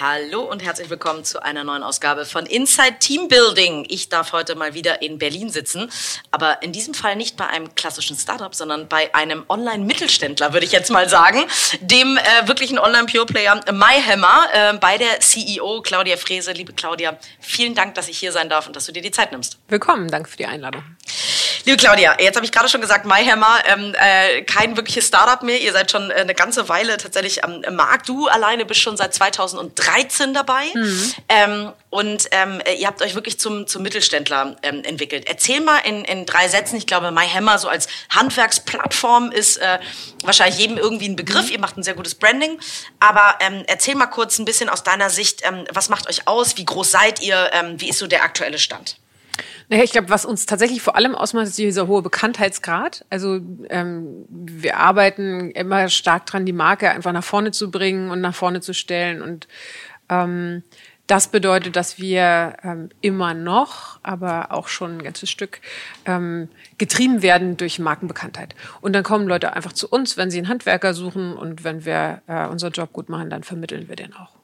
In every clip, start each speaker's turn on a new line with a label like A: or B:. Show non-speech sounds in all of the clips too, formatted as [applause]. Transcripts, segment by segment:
A: Hallo und herzlich willkommen zu einer neuen Ausgabe von Inside Team Building. Ich darf heute mal wieder in Berlin sitzen, aber in diesem Fall nicht bei einem klassischen Startup, sondern bei einem Online-Mittelständler, würde ich jetzt mal sagen, dem äh, wirklichen Online-Pure-Player MyHammer, äh, bei der CEO Claudia Frese. Liebe Claudia, vielen Dank, dass ich hier sein darf und dass du dir die Zeit nimmst.
B: Willkommen, danke für die Einladung.
A: Liebe Claudia, jetzt habe ich gerade schon gesagt, MyHammer, ähm, äh, kein wirkliches Startup mehr. Ihr seid schon äh, eine ganze Weile tatsächlich am Markt. Du alleine bist schon seit 2013 dabei. Mhm. Ähm, und ähm, ihr habt euch wirklich zum, zum Mittelständler ähm, entwickelt. Erzähl mal in, in drei Sätzen, ich glaube, MyHammer so als Handwerksplattform ist äh, wahrscheinlich jedem irgendwie ein Begriff. Mhm. Ihr macht ein sehr gutes Branding. Aber ähm, erzähl mal kurz ein bisschen aus deiner Sicht, ähm, was macht euch aus? Wie groß seid ihr? Ähm, wie ist so der aktuelle Stand?
B: Naja, ich glaube, was uns tatsächlich vor allem ausmacht, ist dieser hohe Bekanntheitsgrad. Also ähm, wir arbeiten immer stark dran, die Marke einfach nach vorne zu bringen und nach vorne zu stellen. Und ähm, das bedeutet, dass wir ähm, immer noch, aber auch schon ein ganzes Stück, ähm, getrieben werden durch Markenbekanntheit. Und dann kommen Leute einfach zu uns, wenn sie einen Handwerker suchen und wenn wir äh, unseren Job gut machen, dann vermitteln wir den auch.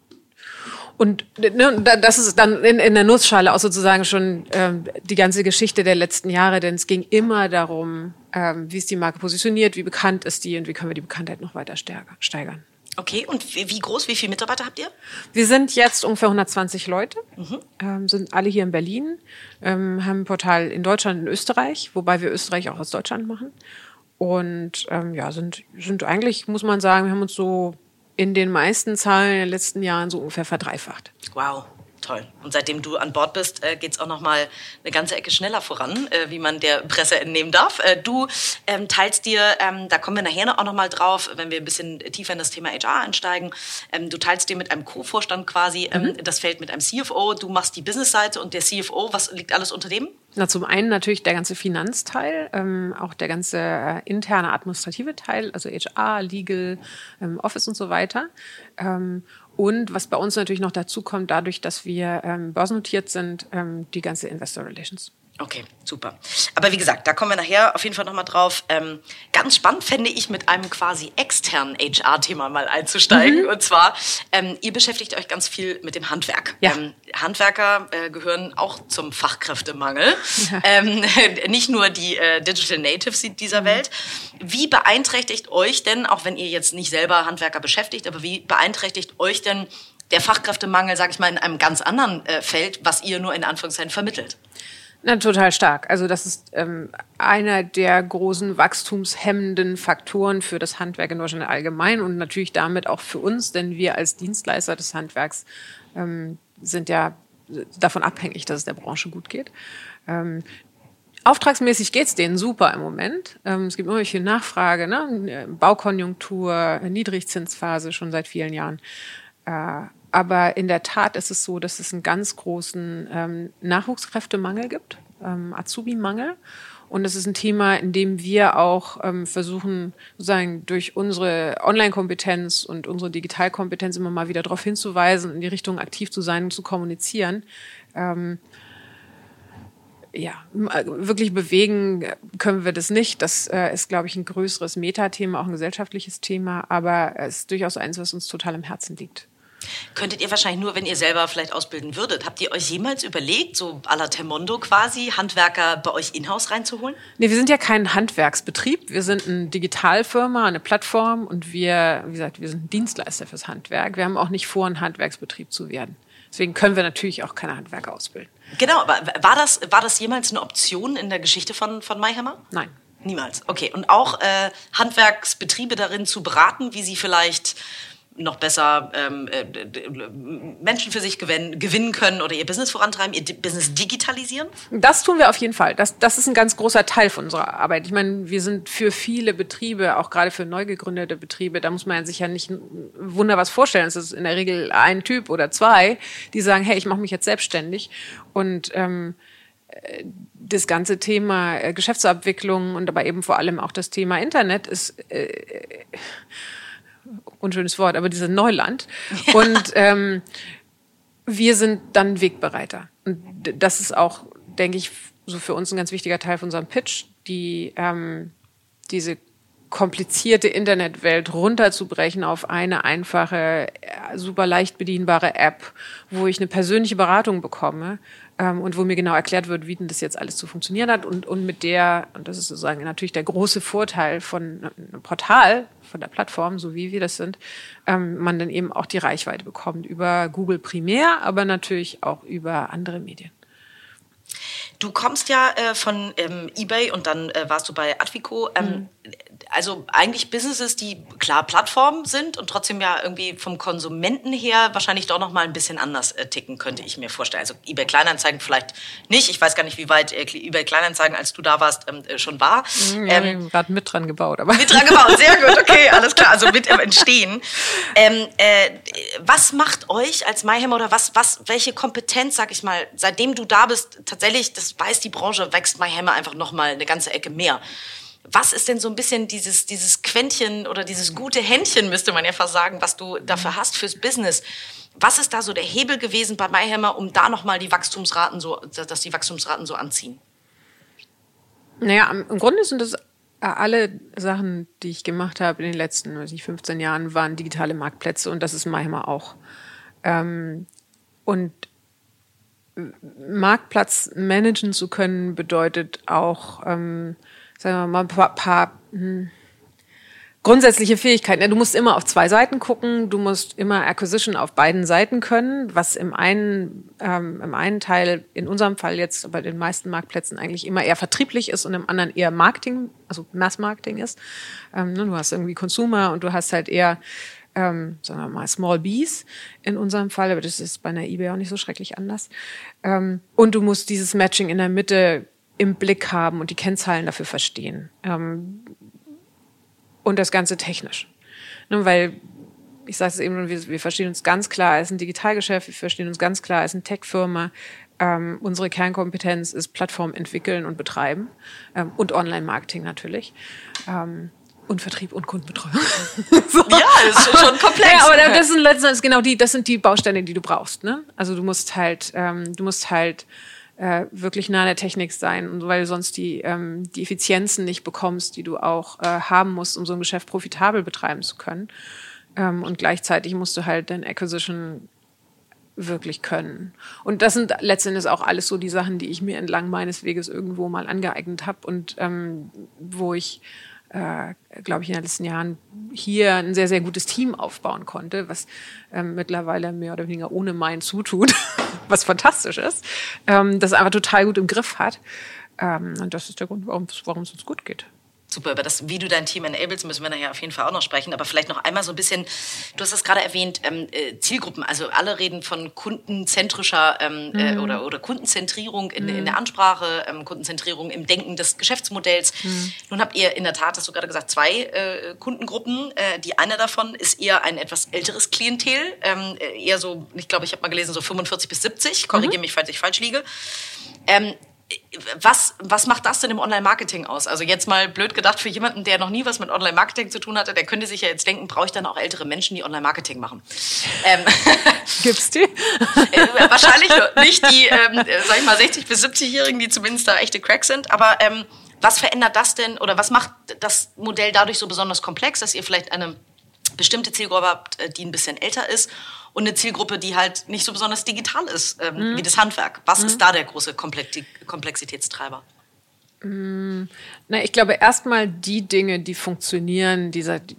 B: Und ne, das ist dann in, in der Nussschale auch sozusagen schon ähm, die ganze Geschichte der letzten Jahre, denn es ging immer darum, ähm, wie ist die Marke positioniert, wie bekannt ist die und wie können wir die Bekanntheit noch weiter steigern.
A: Okay, und wie groß, wie viele Mitarbeiter habt ihr?
B: Wir sind jetzt ungefähr 120 Leute, mhm. ähm, sind alle hier in Berlin, ähm, haben ein Portal in Deutschland und Österreich, wobei wir Österreich auch aus Deutschland machen. Und ähm, ja, sind, sind eigentlich, muss man sagen, wir haben uns so in den meisten Zahlen in den letzten Jahren so ungefähr verdreifacht.
A: Wow. Toll. Und seitdem du an Bord bist, äh, geht es auch noch mal eine ganze Ecke schneller voran, äh, wie man der Presse entnehmen darf. Äh, du ähm, teilst dir, ähm, da kommen wir nachher auch noch mal drauf, wenn wir ein bisschen tiefer in das Thema HR einsteigen. Ähm, du teilst dir mit einem Co-Vorstand quasi ähm, mhm. das Feld mit einem CFO. Du machst die Business-Seite und der CFO. Was liegt alles unter dem?
B: Na, zum einen natürlich der ganze Finanzteil, ähm, auch der ganze äh, interne administrative Teil, also HR, Legal, ähm, Office und so weiter. Ähm, und was bei uns natürlich noch dazu kommt, dadurch, dass wir ähm, börsennotiert sind, ähm, die ganze Investor Relations.
A: Okay, super. Aber wie gesagt, da kommen wir nachher auf jeden Fall nochmal drauf. Ähm, ganz spannend fände ich, mit einem quasi externen HR-Thema mal einzusteigen. Mhm. Und zwar, ähm, ihr beschäftigt euch ganz viel mit dem Handwerk. Ja. Ähm, Handwerker äh, gehören auch zum Fachkräftemangel. Ja. Ähm, [laughs] nicht nur die äh, Digital Natives dieser mhm. Welt. Wie beeinträchtigt euch denn, auch wenn ihr jetzt nicht selber Handwerker beschäftigt, aber wie beeinträchtigt euch denn der Fachkräftemangel, sage ich mal, in einem ganz anderen äh, Feld, was ihr nur in Anführungszeichen vermittelt?
B: Na, total stark. Also das ist ähm, einer der großen wachstumshemmenden Faktoren für das Handwerk in Deutschland allgemein und natürlich damit auch für uns, denn wir als Dienstleister des Handwerks ähm, sind ja davon abhängig, dass es der Branche gut geht. Ähm, Auftragsmäßig geht's denen super im Moment. Ähm, es gibt immer viel Nachfrage, ne? Baukonjunktur, Niedrigzinsphase schon seit vielen Jahren. Äh, aber in der Tat ist es so, dass es einen ganz großen ähm, Nachwuchskräftemangel gibt, ähm, Azubi-Mangel. Und das ist ein Thema, in dem wir auch ähm, versuchen, sozusagen durch unsere Online-Kompetenz und unsere Digitalkompetenz immer mal wieder darauf hinzuweisen, in die Richtung aktiv zu sein und zu kommunizieren. Ähm, ja, wirklich bewegen können wir das nicht. Das äh, ist, glaube ich, ein größeres Metathema, auch ein gesellschaftliches Thema, aber es ist durchaus eins, was uns total im Herzen liegt.
A: Könntet ihr wahrscheinlich nur, wenn ihr selber vielleicht ausbilden würdet. Habt ihr euch jemals überlegt, so à la Temondo quasi, Handwerker bei euch in-house reinzuholen?
B: Nee, wir sind ja kein Handwerksbetrieb. Wir sind eine Digitalfirma, eine Plattform und wir, wie gesagt, wir sind Dienstleister fürs Handwerk. Wir haben auch nicht vor, ein Handwerksbetrieb zu werden. Deswegen können wir natürlich auch keine Handwerker ausbilden.
A: Genau, aber war das, war das jemals eine Option in der Geschichte von, von MyHammer?
B: Nein.
A: Niemals. Okay. Und auch äh, Handwerksbetriebe darin zu beraten, wie sie vielleicht noch besser ähm, äh, Menschen für sich gewinnen, gewinnen können oder ihr Business vorantreiben, ihr Business digitalisieren?
B: Das tun wir auf jeden Fall. Das, das ist ein ganz großer Teil von unserer Arbeit. Ich meine, wir sind für viele Betriebe, auch gerade für neu gegründete Betriebe, da muss man sich ja nicht Wunder was vorstellen. Es ist in der Regel ein Typ oder zwei, die sagen, hey, ich mache mich jetzt selbstständig und ähm, das ganze Thema äh, Geschäftsabwicklung und aber eben vor allem auch das Thema Internet ist äh, unschönes Wort, aber dieses Neuland. Ja. [laughs] Und ähm, wir sind dann Wegbereiter. Und das ist auch, denke ich, so für uns ein ganz wichtiger Teil von unserem Pitch, die ähm, diese komplizierte Internetwelt runterzubrechen auf eine einfache, super leicht bedienbare App, wo ich eine persönliche Beratung bekomme ähm, und wo mir genau erklärt wird, wie denn das jetzt alles zu funktionieren hat und, und mit der, und das ist sozusagen natürlich der große Vorteil von einem Portal, von der Plattform, so wie wir das sind, ähm, man dann eben auch die Reichweite bekommt über Google primär, aber natürlich auch über andere Medien.
A: Du kommst ja äh, von ähm, eBay und dann äh, warst du bei Advico. Ähm, mhm. Also eigentlich Businesses, die klar Plattformen sind und trotzdem ja irgendwie vom Konsumenten her wahrscheinlich doch noch mal ein bisschen anders äh, ticken, könnte ich mir vorstellen. Also eBay Kleinanzeigen vielleicht nicht. Ich weiß gar nicht, wie weit äh, eBay Kleinanzeigen, als du da warst, ähm, äh, schon war.
B: Mhm, ja, ähm, gerade mit dran gebaut. Aber.
A: Mit dran gebaut, sehr gut, [laughs] okay, alles klar. Also mit im Entstehen. Ähm, äh, was macht euch als MyHammer oder was, was, welche Kompetenz, sag ich mal, seitdem du da bist, tatsächlich das das weiß die Branche, wächst MyHammer einfach noch mal eine ganze Ecke mehr. Was ist denn so ein bisschen dieses, dieses Quäntchen oder dieses gute Händchen, müsste man ja fast sagen, was du dafür hast fürs Business? Was ist da so der Hebel gewesen bei MyHammer, um da nochmal die Wachstumsraten so, dass die Wachstumsraten so anziehen?
B: Naja, im Grunde sind das alle Sachen, die ich gemacht habe in den letzten weiß ich, 15 Jahren, waren digitale Marktplätze und das ist MyHammer auch. Ähm, und Marktplatz managen zu können, bedeutet auch, ähm, sagen wir mal, ein paar, paar hm, grundsätzliche Fähigkeiten. Du musst immer auf zwei Seiten gucken, du musst immer Acquisition auf beiden Seiten können, was im einen, ähm, im einen Teil, in unserem Fall jetzt bei den meisten Marktplätzen eigentlich immer eher vertrieblich ist und im anderen eher Marketing, also Mass-Marketing ist. Ähm, ne, du hast irgendwie Consumer und du hast halt eher ähm, sagen wir mal, Small Bees in unserem Fall, aber das ist bei einer eBay auch nicht so schrecklich anders. Ähm, und du musst dieses Matching in der Mitte im Blick haben und die Kennzahlen dafür verstehen. Ähm, und das Ganze technisch. Ne, weil ich sage es eben, wir, wir verstehen uns ganz klar als ein Digitalgeschäft, wir verstehen uns ganz klar als eine Tech-Firma. Ähm, unsere Kernkompetenz ist Plattform entwickeln und betreiben ähm, und Online-Marketing natürlich. Ähm, und Vertrieb und Kundenbetreuung. [laughs]
A: so. Ja, das ist schon komplex. Ja,
B: aber das sind letztendlich genau die, das sind die Bausteine, die du brauchst. Ne? Also du musst halt, ähm, du musst halt äh, wirklich nah an der Technik sein, weil du sonst die, ähm, die Effizienzen nicht bekommst, die du auch äh, haben musst, um so ein Geschäft profitabel betreiben zu können. Ähm, und gleichzeitig musst du halt dein Acquisition wirklich können. Und das sind letztendlich auch alles so die Sachen, die ich mir entlang meines Weges irgendwo mal angeeignet habe und ähm, wo ich äh, glaube ich, in den letzten Jahren hier ein sehr, sehr gutes Team aufbauen konnte, was ähm, mittlerweile mehr oder weniger ohne mein Zutun, [laughs] was fantastisch ist, ähm, das einfach total gut im Griff hat. Ähm, und das ist der Grund, warum es uns gut geht.
A: Super, über das, wie du dein Team enablest, müssen wir nachher auf jeden Fall auch noch sprechen. Aber vielleicht noch einmal so ein bisschen, du hast es gerade erwähnt, ähm, äh, Zielgruppen. Also alle reden von kundenzentrischer ähm, äh, mhm. äh, oder, oder Kundenzentrierung in, mhm. in der Ansprache, ähm, Kundenzentrierung im Denken des Geschäftsmodells. Mhm. Nun habt ihr in der Tat, hast du gerade gesagt, zwei äh, Kundengruppen. Äh, die eine davon ist eher ein etwas älteres Klientel, ähm, äh, eher so, ich glaube, ich habe mal gelesen, so 45 bis 70. Korrigiere mhm. mich, falls ich falsch liege. Was, was macht das denn im Online-Marketing aus? Also jetzt mal blöd gedacht für jemanden, der noch nie was mit Online-Marketing zu tun hatte, der könnte sich ja jetzt denken, brauche ich dann auch ältere Menschen, die Online-Marketing machen? Ähm, [laughs]
B: Gibt's die?
A: äh, wahrscheinlich nicht die, ähm, sag ich mal, 60- bis 70-Jährigen, die zumindest da echte Cracks sind. Aber ähm, was verändert das denn oder was macht das Modell dadurch so besonders komplex, dass ihr vielleicht eine bestimmte Zielgruppe habt, äh, die ein bisschen älter ist und eine Zielgruppe, die halt nicht so besonders digital ist ähm, mhm. wie das Handwerk. Was mhm. ist da der große Komplexitätstreiber?
B: Mhm. Na, ich glaube erstmal die Dinge, die funktionieren, die, die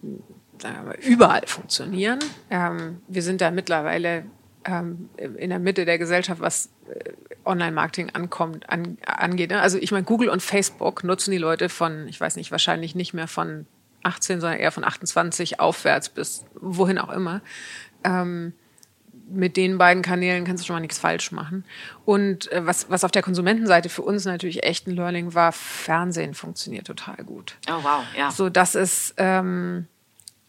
B: überall funktionieren. Ähm, wir sind da mittlerweile ähm, in der Mitte der Gesellschaft, was äh, Online-Marketing ankommt, an, angeht. Ne? Also ich meine, Google und Facebook nutzen die Leute von, ich weiß nicht, wahrscheinlich nicht mehr von 18, sondern eher von 28 aufwärts bis wohin auch immer. Ähm, mit den beiden Kanälen kannst du schon mal nichts falsch machen. Und äh, was, was auf der Konsumentenseite für uns natürlich echt ein Learning war, Fernsehen funktioniert total gut.
A: Oh wow, ja.
B: So, das ist, ähm,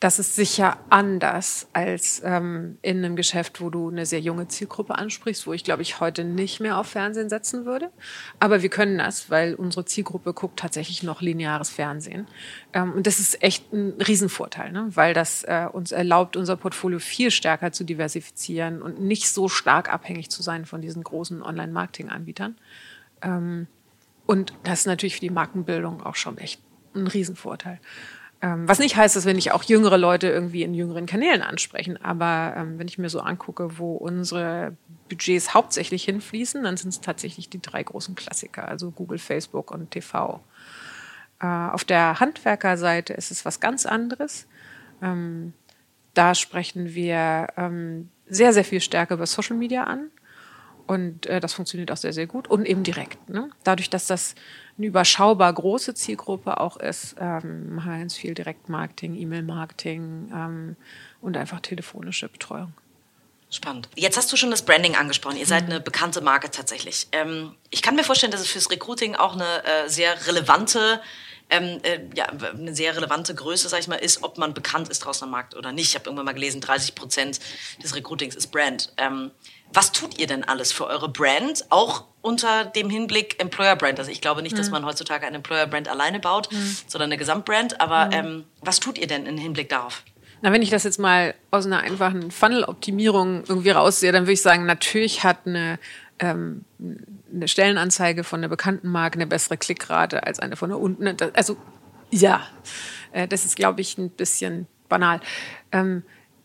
B: Das ist sicher anders als ähm, in einem Geschäft, wo du eine sehr junge Zielgruppe ansprichst, wo ich, glaube ich, heute nicht mehr auf Fernsehen setzen würde. Aber wir können das, weil unsere Zielgruppe guckt tatsächlich noch lineares Fernsehen. Ähm, und das ist echt ein Riesenvorteil, ne? weil das äh, uns erlaubt, unser Portfolio viel stärker zu diversifizieren und nicht so stark abhängig zu sein von diesen großen Online-Marketing-Anbietern. Ähm, und das ist natürlich für die Markenbildung auch schon echt ein Riesenvorteil. Ähm, was nicht heißt, dass wir nicht auch jüngere Leute irgendwie in jüngeren Kanälen ansprechen. Aber ähm, wenn ich mir so angucke, wo unsere Budgets hauptsächlich hinfließen, dann sind es tatsächlich die drei großen Klassiker, also Google, Facebook und TV. Äh, auf der Handwerkerseite ist es was ganz anderes. Ähm, da sprechen wir ähm, sehr, sehr viel stärker über Social Media an. Und äh, das funktioniert auch sehr, sehr gut und eben direkt. Ne? Dadurch, dass das eine überschaubar große Zielgruppe auch ist, ähm, machen wir ganz viel Direktmarketing, E-Mail-Marketing ähm, und einfach telefonische Betreuung.
A: Spannend. Jetzt hast du schon das Branding angesprochen. Ihr seid mhm. eine bekannte Marke tatsächlich. Ähm, ich kann mir vorstellen, dass es fürs Recruiting auch eine äh, sehr relevante ähm, äh, ja, eine sehr relevante Größe, sag ich mal, ist, ob man bekannt ist draußen am Markt oder nicht. Ich habe irgendwann mal gelesen, 30 Prozent des Recruitings ist Brand. Ähm, was tut ihr denn alles für eure Brand? Auch unter dem Hinblick Employer Brand. Also ich glaube nicht, mhm. dass man heutzutage eine Employer Brand alleine baut, mhm. sondern eine Gesamtbrand. Aber mhm. ähm, was tut ihr denn im Hinblick darauf?
B: Na, wenn ich das jetzt mal aus einer einfachen Funnel-Optimierung irgendwie raussehe, dann würde ich sagen, natürlich hat eine, ähm, eine Stellenanzeige von einer bekannten Marke eine bessere Klickrate als eine von der unten. Also ja, äh, das ist, glaube ich, ein bisschen banal. Ähm,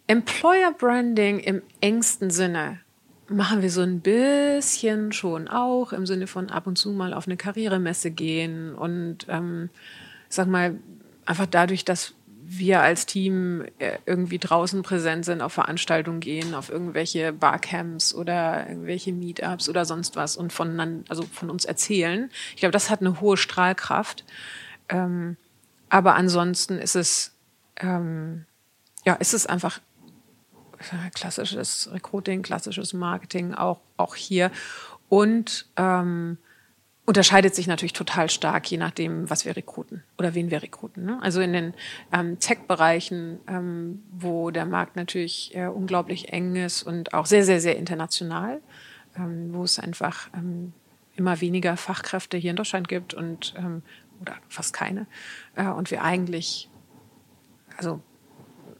B: Employer Branding im engsten Sinne machen wir so ein bisschen schon auch im Sinne von ab und zu mal auf eine Karrieremesse gehen und ähm, sag mal einfach dadurch, dass wir als Team äh, irgendwie draußen präsent sind, auf Veranstaltungen gehen, auf irgendwelche Barcamps oder irgendwelche Meetups oder sonst was und von, also von uns erzählen. Ich glaube, das hat eine hohe Strahlkraft. Ähm, aber ansonsten ist es, ähm, ja, ist es einfach klassisches Recruiting, klassisches Marketing auch, auch hier. Und ähm, unterscheidet sich natürlich total stark, je nachdem, was wir rekruten oder wen wir rekruten. Ne? Also in den ähm, Tech-Bereichen, ähm, wo der Markt natürlich äh, unglaublich eng ist und auch sehr, sehr, sehr international, ähm, wo es einfach ähm, immer weniger Fachkräfte hier in Deutschland gibt und ähm, oder fast keine. Äh, und wir eigentlich, also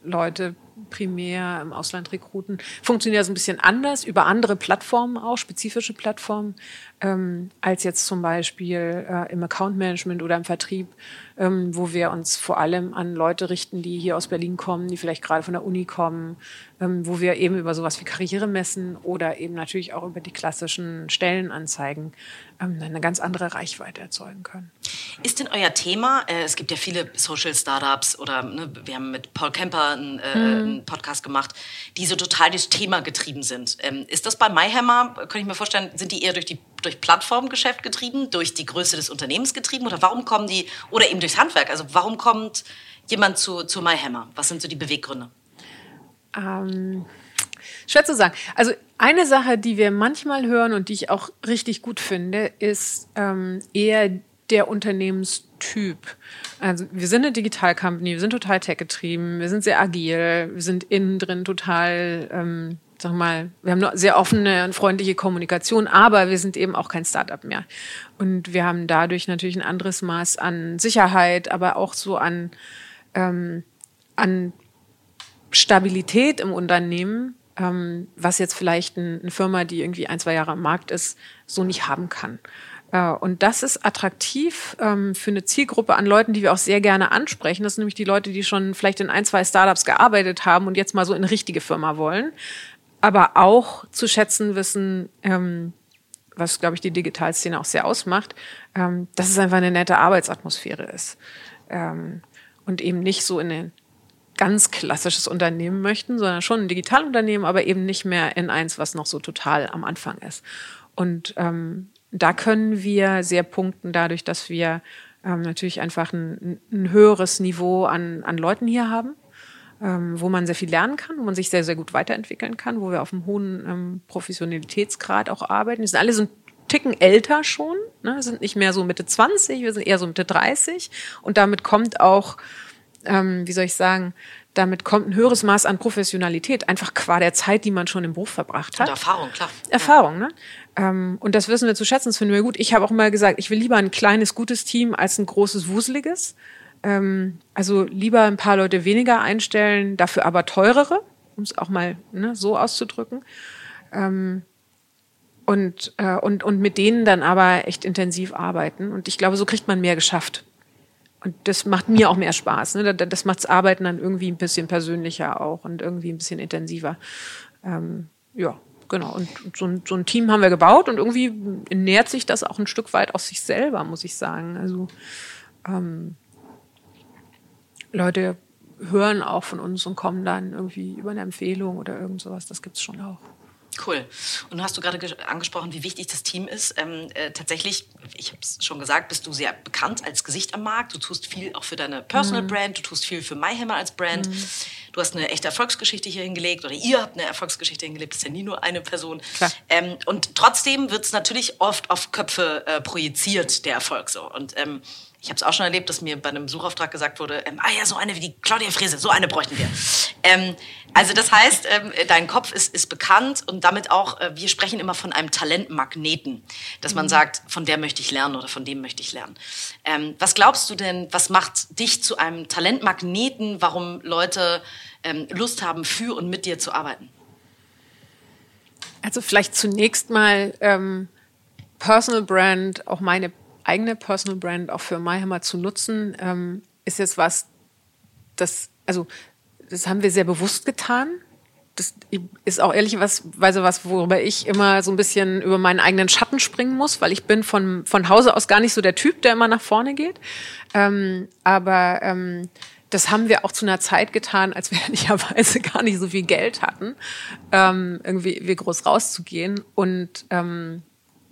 B: Leute primär im Ausland rekruten. Funktioniert das ein bisschen anders, über andere Plattformen auch, spezifische Plattformen, ähm, als jetzt zum Beispiel äh, im Account Management oder im Vertrieb, ähm, wo wir uns vor allem an Leute richten, die hier aus Berlin kommen, die vielleicht gerade von der Uni kommen, ähm, wo wir eben über sowas wie Karriere messen oder eben natürlich auch über die klassischen Stellenanzeigen ähm, eine ganz andere Reichweite erzeugen können.
A: Ist denn euer Thema, äh, es gibt ja viele Social Startups oder ne, wir haben mit Paul Kemper einen, äh, mhm. Einen, Podcast gemacht, die so total durchs Thema getrieben sind. Ähm, ist das bei MyHammer, könnte ich mir vorstellen, sind die eher durch die durch Plattformgeschäft getrieben, durch die Größe des Unternehmens getrieben oder warum kommen die, oder eben durchs Handwerk, also warum kommt jemand zu, zu MyHammer? Was sind so die Beweggründe?
B: Ähm, schwer zu sagen. Also eine Sache, die wir manchmal hören und die ich auch richtig gut finde, ist ähm, eher der Unternehmenstyp. Also wir sind eine Digital Company, wir sind total tech-getrieben, wir sind sehr agil, wir sind innen drin total, ähm, sag mal, wir haben eine sehr offene und freundliche Kommunikation, aber wir sind eben auch kein Startup mehr. Und wir haben dadurch natürlich ein anderes Maß an Sicherheit, aber auch so an, ähm, an Stabilität im Unternehmen, ähm, was jetzt vielleicht ein, eine Firma, die irgendwie ein, zwei Jahre am Markt ist, so nicht haben kann. Äh, und das ist attraktiv ähm, für eine Zielgruppe an Leuten, die wir auch sehr gerne ansprechen. Das sind nämlich die Leute, die schon vielleicht in ein, zwei Startups gearbeitet haben und jetzt mal so in eine richtige Firma wollen. Aber auch zu schätzen wissen, ähm, was, glaube ich, die Digitalszene auch sehr ausmacht, ähm, dass es einfach eine nette Arbeitsatmosphäre ist. Ähm, und eben nicht so in ein ganz klassisches Unternehmen möchten, sondern schon ein Digitalunternehmen, aber eben nicht mehr in eins, was noch so total am Anfang ist. Und ähm, da können wir sehr punkten dadurch, dass wir ähm, natürlich einfach ein, ein, höheres Niveau an, an Leuten hier haben, ähm, wo man sehr viel lernen kann, wo man sich sehr, sehr gut weiterentwickeln kann, wo wir auf einem hohen ähm, Professionalitätsgrad auch arbeiten. Die sind alle so ein Ticken älter schon, ne? sind nicht mehr so Mitte 20, wir sind eher so Mitte 30 und damit kommt auch ähm, wie soll ich sagen, damit kommt ein höheres Maß an Professionalität, einfach qua der Zeit, die man schon im Beruf verbracht hat.
A: Und Erfahrung, klar.
B: Erfahrung, ne? Ähm, und das wissen wir zu schätzen, das finden wir gut. Ich habe auch immer gesagt, ich will lieber ein kleines, gutes Team als ein großes, wuseliges. Ähm, also lieber ein paar Leute weniger einstellen, dafür aber teurere, um es auch mal ne, so auszudrücken. Ähm, und, äh, und, und mit denen dann aber echt intensiv arbeiten. Und ich glaube, so kriegt man mehr geschafft. Und das macht mir auch mehr Spaß. Ne? Das macht das Arbeiten dann irgendwie ein bisschen persönlicher auch und irgendwie ein bisschen intensiver. Ähm, ja, genau. Und, so, ein, so ein Team haben wir gebaut und irgendwie nähert sich das auch ein Stück weit aus sich selber, muss ich sagen. Also ähm, Leute hören auch von uns und kommen dann irgendwie über eine Empfehlung oder irgend sowas. Das gibt's schon auch.
A: Cool. Und du hast du gerade angesprochen, wie wichtig das Team ist. Ähm, äh, tatsächlich, ich habe es schon gesagt, bist du sehr bekannt als Gesicht am Markt. Du tust viel auch für deine Personal mhm. Brand, du tust viel für MyHammer als Brand. Mhm. Du hast eine echte Erfolgsgeschichte hier hingelegt oder ihr habt eine Erfolgsgeschichte hingelegt. Das ist ja nie nur eine Person. Ähm, und trotzdem wird es natürlich oft auf Köpfe äh, projiziert, der Erfolg so. Und ähm, ich habe es auch schon erlebt, dass mir bei einem Suchauftrag gesagt wurde, ähm, ah ja, so eine wie die Claudia Frese, so eine bräuchten wir. Ähm, also das heißt, ähm, dein Kopf ist, ist bekannt und damit auch, äh, wir sprechen immer von einem Talentmagneten, dass man mhm. sagt, von der möchte ich lernen oder von dem möchte ich lernen. Ähm, was glaubst du denn, was macht dich zu einem Talentmagneten, warum Leute ähm, Lust haben, für und mit dir zu arbeiten?
B: Also vielleicht zunächst mal ähm, Personal Brand, auch meine eigene Personal Brand auch für MyHammer zu nutzen, ähm, ist jetzt was, das, also, das haben wir sehr bewusst getan. Das ist auch ehrlicherweise was, worüber ich immer so ein bisschen über meinen eigenen Schatten springen muss, weil ich bin von, von Hause aus gar nicht so der Typ, der immer nach vorne geht. Ähm, aber ähm, das haben wir auch zu einer Zeit getan, als wir [laughs] ehrlicherweise gar nicht so viel Geld hatten, ähm, irgendwie wie groß rauszugehen. Und ähm,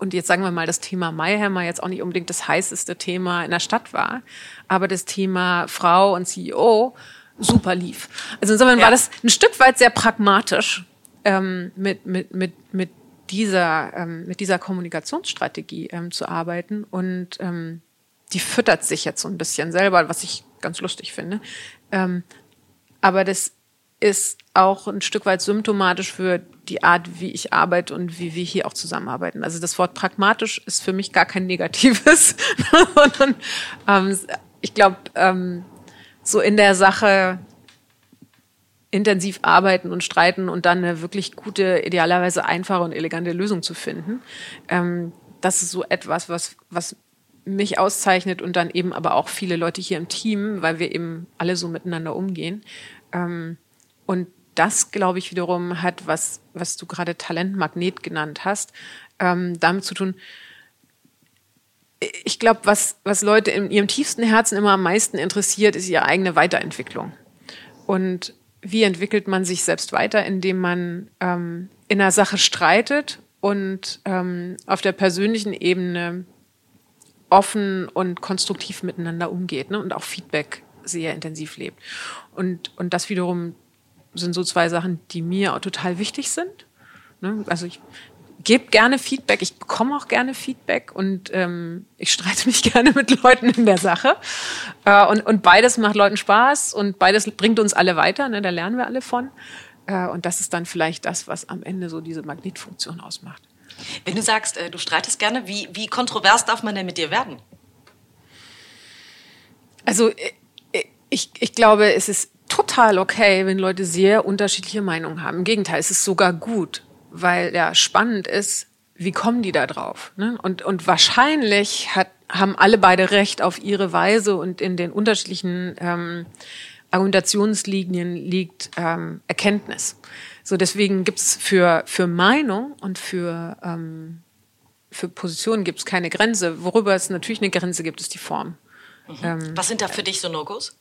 B: und jetzt sagen wir mal, das Thema Mayhammer jetzt auch nicht unbedingt das heißeste Thema in der Stadt war, aber das Thema Frau und CEO super lief. Also insofern ja. war das ein Stück weit sehr pragmatisch ähm, mit, mit, mit, mit, dieser, ähm, mit dieser Kommunikationsstrategie ähm, zu arbeiten und ähm, die füttert sich jetzt so ein bisschen selber, was ich ganz lustig finde. Ähm, aber das ist auch ein Stück weit symptomatisch für die Art, wie ich arbeite und wie wir hier auch zusammenarbeiten. Also das Wort pragmatisch ist für mich gar kein negatives, [laughs] sondern ähm, ich glaube, ähm, so in der Sache intensiv arbeiten und streiten und dann eine wirklich gute, idealerweise einfache und elegante Lösung zu finden. Ähm, das ist so etwas, was, was mich auszeichnet und dann eben aber auch viele Leute hier im Team, weil wir eben alle so miteinander umgehen. Ähm, und das, glaube ich, wiederum hat, was, was du gerade Talentmagnet genannt hast, ähm, damit zu tun, ich glaube, was, was Leute in ihrem tiefsten Herzen immer am meisten interessiert, ist ihre eigene Weiterentwicklung. Und wie entwickelt man sich selbst weiter, indem man ähm, in einer Sache streitet und ähm, auf der persönlichen Ebene offen und konstruktiv miteinander umgeht ne? und auch Feedback sehr intensiv lebt. Und, und das wiederum sind so zwei Sachen, die mir auch total wichtig sind. Ne? Also ich gebe gerne Feedback, ich bekomme auch gerne Feedback und ähm, ich streite [laughs] mich gerne mit Leuten in der Sache. Äh, und, und beides macht Leuten Spaß und beides bringt uns alle weiter, ne? da lernen wir alle von. Äh, und das ist dann vielleicht das, was am Ende so diese Magnetfunktion ausmacht.
A: Wenn du sagst, äh, du streitest gerne, wie, wie kontrovers darf man denn mit dir werden?
B: Also äh, ich, ich glaube, es ist total okay, wenn Leute sehr unterschiedliche Meinungen haben. Im Gegenteil, es ist sogar gut, weil ja spannend ist, wie kommen die da drauf? Ne? Und, und wahrscheinlich hat, haben alle beide recht auf ihre Weise und in den unterschiedlichen ähm, Argumentationslinien liegt ähm, Erkenntnis. So deswegen gibt's für, für Meinung und für, ähm, für Positionen gibt's keine Grenze. Worüber es natürlich eine Grenze gibt, ist die Form.
A: Mhm. Ähm, Was sind da für dich so No-Gos?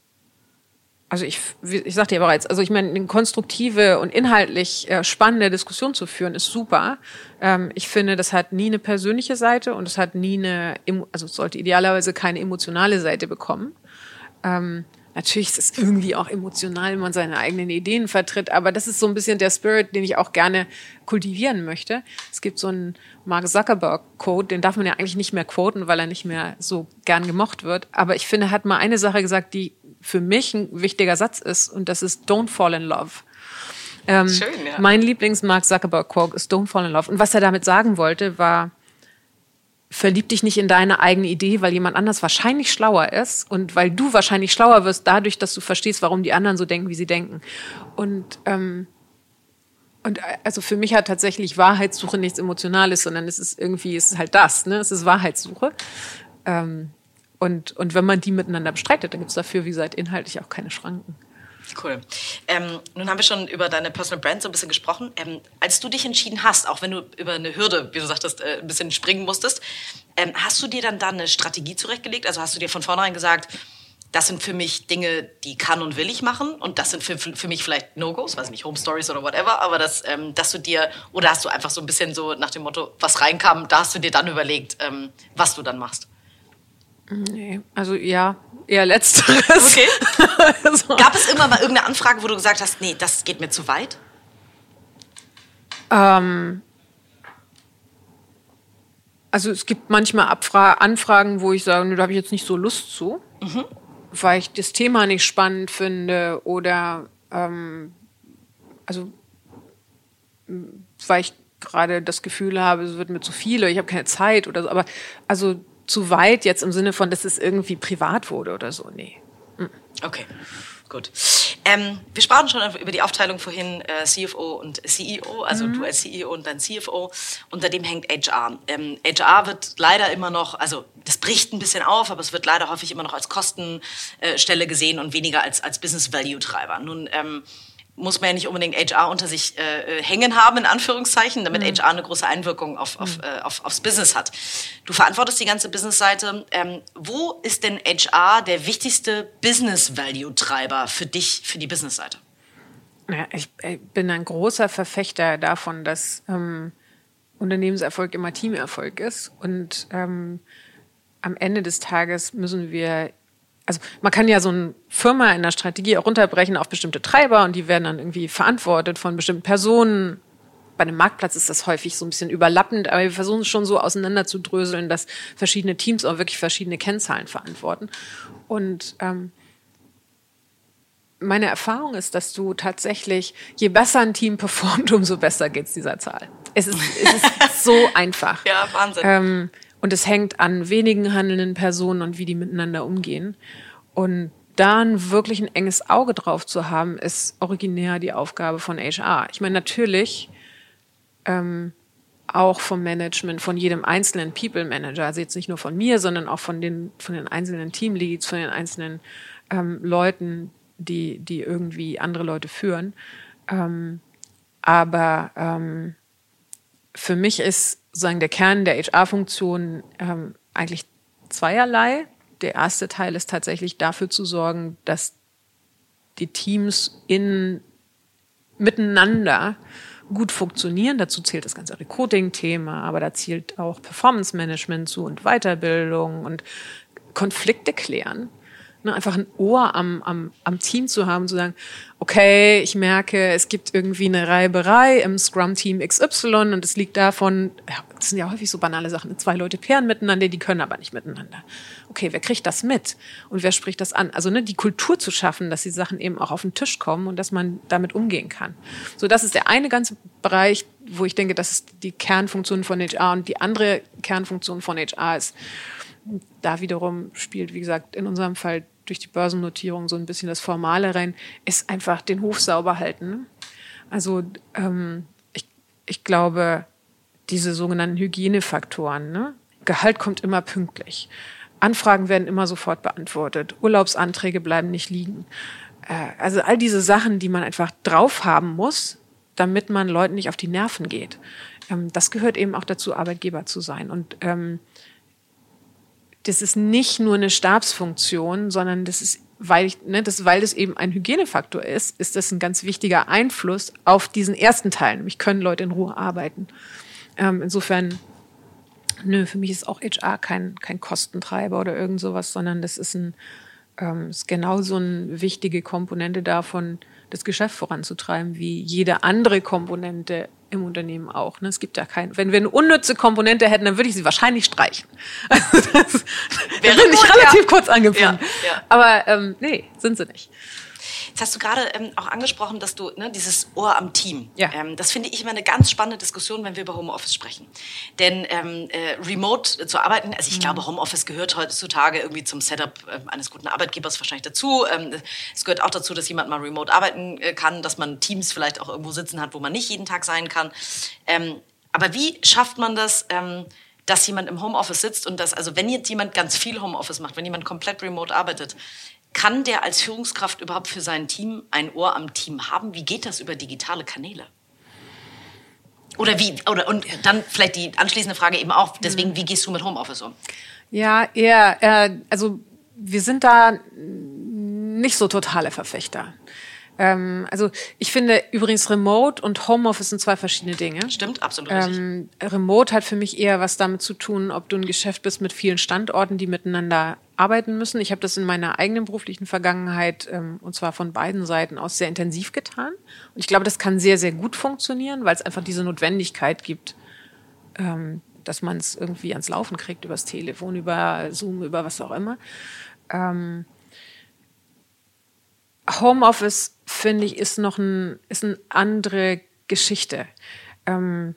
B: Also ich, ich sagte ja bereits, also ich meine, eine konstruktive und inhaltlich äh, spannende Diskussion zu führen, ist super. Ähm, ich finde, das hat nie eine persönliche Seite und es hat nie eine, also es sollte idealerweise keine emotionale Seite bekommen. Ähm, natürlich ist es irgendwie auch emotional, wenn man seine eigenen Ideen vertritt, aber das ist so ein bisschen der Spirit, den ich auch gerne kultivieren möchte. Es gibt so einen Mark Zuckerberg-Code, den darf man ja eigentlich nicht mehr quoten, weil er nicht mehr so gern gemocht wird. Aber ich finde, er hat mal eine Sache gesagt, die für mich ein wichtiger Satz ist und das ist Don't fall in love.
A: Ähm, Schön, ja.
B: Mein Lieblings-Mark Zuckerberg-Quote ist Don't fall in love. Und was er damit sagen wollte, war, verlieb dich nicht in deine eigene Idee, weil jemand anders wahrscheinlich schlauer ist und weil du wahrscheinlich schlauer wirst dadurch, dass du verstehst, warum die anderen so denken, wie sie denken. Und ähm, und äh, also für mich hat tatsächlich Wahrheitssuche nichts Emotionales, sondern es ist irgendwie, es ist halt das, ne? Es ist Wahrheitssuche. Ähm, und, und wenn man die miteinander bestreitet, dann gibt es dafür, wie gesagt, inhaltlich auch keine Schranken.
A: Cool. Ähm, nun haben wir schon über deine Personal Brand so ein bisschen gesprochen. Ähm, als du dich entschieden hast, auch wenn du über eine Hürde, wie du sagtest, äh, ein bisschen springen musstest, ähm, hast du dir dann da eine Strategie zurechtgelegt? Also hast du dir von vornherein gesagt, das sind für mich Dinge, die kann und will ich machen und das sind für, für mich vielleicht No-Gos, weiß nicht, Home Stories oder whatever, aber das, ähm, dass du dir, oder hast du einfach so ein bisschen so nach dem Motto, was reinkam, da hast du dir dann überlegt, ähm, was du dann machst?
B: Nee, also ja, eher letzteres.
A: Okay. [laughs] so. Gab es irgendwann mal irgendeine Anfrage, wo du gesagt hast, nee, das geht mir zu weit?
B: Ähm, also es gibt manchmal Abfra Anfragen, wo ich sage, nee, da habe ich jetzt nicht so Lust zu. Mhm weil ich das Thema nicht spannend finde oder ähm, also weil ich gerade das Gefühl habe, es wird mir zu viel oder ich habe keine Zeit oder so. Aber also zu weit jetzt im Sinne von, dass es irgendwie privat wurde oder so. Nee.
A: Mhm. Okay. Gut. Ähm, wir sprachen schon über die Aufteilung vorhin äh, CFO und CEO, also mhm. du als CEO und dein CFO. Unter dem hängt HR. Ähm, HR wird leider immer noch, also das bricht ein bisschen auf, aber es wird leider häufig immer noch als Kostenstelle gesehen und weniger als, als Business Value Treiber. Nun ähm, muss man ja nicht unbedingt HR unter sich äh, äh, hängen haben, in Anführungszeichen, damit mhm. HR eine große Einwirkung auf, auf, mhm. äh, auf, aufs Business hat. Du verantwortest die ganze Businessseite. Ähm, wo ist denn HR der wichtigste Business-Value-Treiber für dich, für die Businessseite?
B: Ja, ich, ich, bin ein großer Verfechter davon, dass ähm, Unternehmenserfolg immer Teamerfolg ist. Und ähm, am Ende des Tages müssen wir also man kann ja so eine Firma in der Strategie auch runterbrechen auf bestimmte Treiber und die werden dann irgendwie verantwortet von bestimmten Personen. Bei einem Marktplatz ist das häufig so ein bisschen überlappend, aber wir versuchen es schon so auseinanderzudröseln, dass verschiedene Teams auch wirklich verschiedene Kennzahlen verantworten. Und ähm, meine Erfahrung ist, dass du tatsächlich, je besser ein Team performt, [laughs] umso besser geht es dieser Zahl. Es ist, es ist [laughs] so einfach.
A: Ja, Wahnsinn.
B: Ähm, und es hängt an wenigen handelnden Personen und wie die miteinander umgehen. Und dann wirklich ein enges Auge drauf zu haben, ist originär die Aufgabe von HR. Ich meine, natürlich ähm, auch vom Management, von jedem einzelnen People Manager, also jetzt nicht nur von mir, sondern auch von den, von den einzelnen Teamleads, von den einzelnen ähm, Leuten, die, die irgendwie andere Leute führen. Ähm, aber ähm, für mich ist sozusagen der Kern der HR-Funktion ähm, eigentlich zweierlei. Der erste Teil ist tatsächlich dafür zu sorgen, dass die Teams in miteinander gut funktionieren. Dazu zählt das ganze Recruiting-Thema, aber da zählt auch Performance-Management zu und Weiterbildung und Konflikte klären. Ne, einfach ein Ohr am, am, am Team zu haben, zu sagen, okay, ich merke, es gibt irgendwie eine Reiberei im Scrum-Team XY und es liegt davon, ja, das sind ja häufig so banale Sachen, zwei Leute pairen miteinander, die können aber nicht miteinander. Okay, wer kriegt das mit und wer spricht das an? Also ne, die Kultur zu schaffen, dass die Sachen eben auch auf den Tisch kommen und dass man damit umgehen kann. So, das ist der eine ganze Bereich, wo ich denke, das ist die Kernfunktion von HR und die andere Kernfunktion von HR ist, da wiederum spielt, wie gesagt, in unserem Fall durch die Börsennotierung so ein bisschen das Formale rein, ist einfach den Hof sauber halten. Also ähm, ich, ich glaube, diese sogenannten Hygienefaktoren, ne? Gehalt kommt immer pünktlich. Anfragen werden immer sofort beantwortet. Urlaubsanträge bleiben nicht liegen. Äh, also all diese Sachen, die man einfach drauf haben muss, damit man Leuten nicht auf die Nerven geht. Ähm, das gehört eben auch dazu, Arbeitgeber zu sein. Und ähm, das ist nicht nur eine Stabsfunktion, sondern das ist, weil, ich, ne, das, weil das eben ein Hygienefaktor ist, ist das ein ganz wichtiger Einfluss auf diesen ersten Teil, nämlich können Leute in Ruhe arbeiten. Ähm, insofern, nö, für mich ist auch HR kein, kein Kostentreiber oder irgend sowas, sondern das ist ein, ähm, ist genauso eine wichtige Komponente davon, das Geschäft voranzutreiben, wie jede andere Komponente im Unternehmen auch. Ne? Es gibt ja keinen. Wenn wir eine unnütze Komponente hätten, dann würde ich sie wahrscheinlich streichen. [laughs] Also das
A: Wäre
B: bin ich
A: gut,
B: relativ
A: ja.
B: kurz angefangen.
A: Ja, ja.
B: Aber ähm, nee, sind sie nicht.
A: Jetzt hast du gerade ähm, auch angesprochen, dass du ne, dieses Ohr am Team.
B: Ja.
A: Ähm, das finde ich immer eine ganz spannende Diskussion, wenn wir über Homeoffice sprechen. Denn ähm, äh, remote zu arbeiten, also ich
B: Mhm.
A: glaube, Homeoffice gehört heutzutage irgendwie zum Setup äh, eines guten Arbeitgebers wahrscheinlich dazu. Ähm, es gehört auch dazu, dass jemand mal remote arbeiten äh, kann, dass man Teams vielleicht auch irgendwo sitzen hat, wo man nicht jeden Tag sein kann. Ähm, aber wie schafft man das? Ähm, dass jemand im Homeoffice sitzt und dass, also wenn jetzt jemand ganz viel Homeoffice macht, wenn jemand komplett remote arbeitet, kann der als Führungskraft überhaupt für sein Team ein Ohr am Team haben? Wie geht das über digitale Kanäle? Oder wie, oder, und dann vielleicht die anschließende Frage eben auch, deswegen, wie gehst du mit Homeoffice um?
B: Ja, eher, äh, also wir sind da nicht so totale Verfechter. Ähm, also ich finde übrigens Remote und Homeoffice sind zwei verschiedene Dinge.
A: Stimmt, absolut.
B: Ähm, Remote hat für mich eher was damit zu tun, ob du ein Geschäft bist mit vielen Standorten, die miteinander arbeiten müssen. Ich habe das in meiner eigenen beruflichen Vergangenheit, ähm, und zwar von beiden Seiten aus, sehr intensiv getan. Und ich glaube, das kann sehr, sehr gut funktionieren, weil es einfach diese Notwendigkeit gibt, ähm, dass man es irgendwie ans Laufen kriegt, übers Telefon, über Zoom, über was auch immer. Ähm, Homeoffice, finde ich, ist noch ein, ist eine andere Geschichte. Ähm,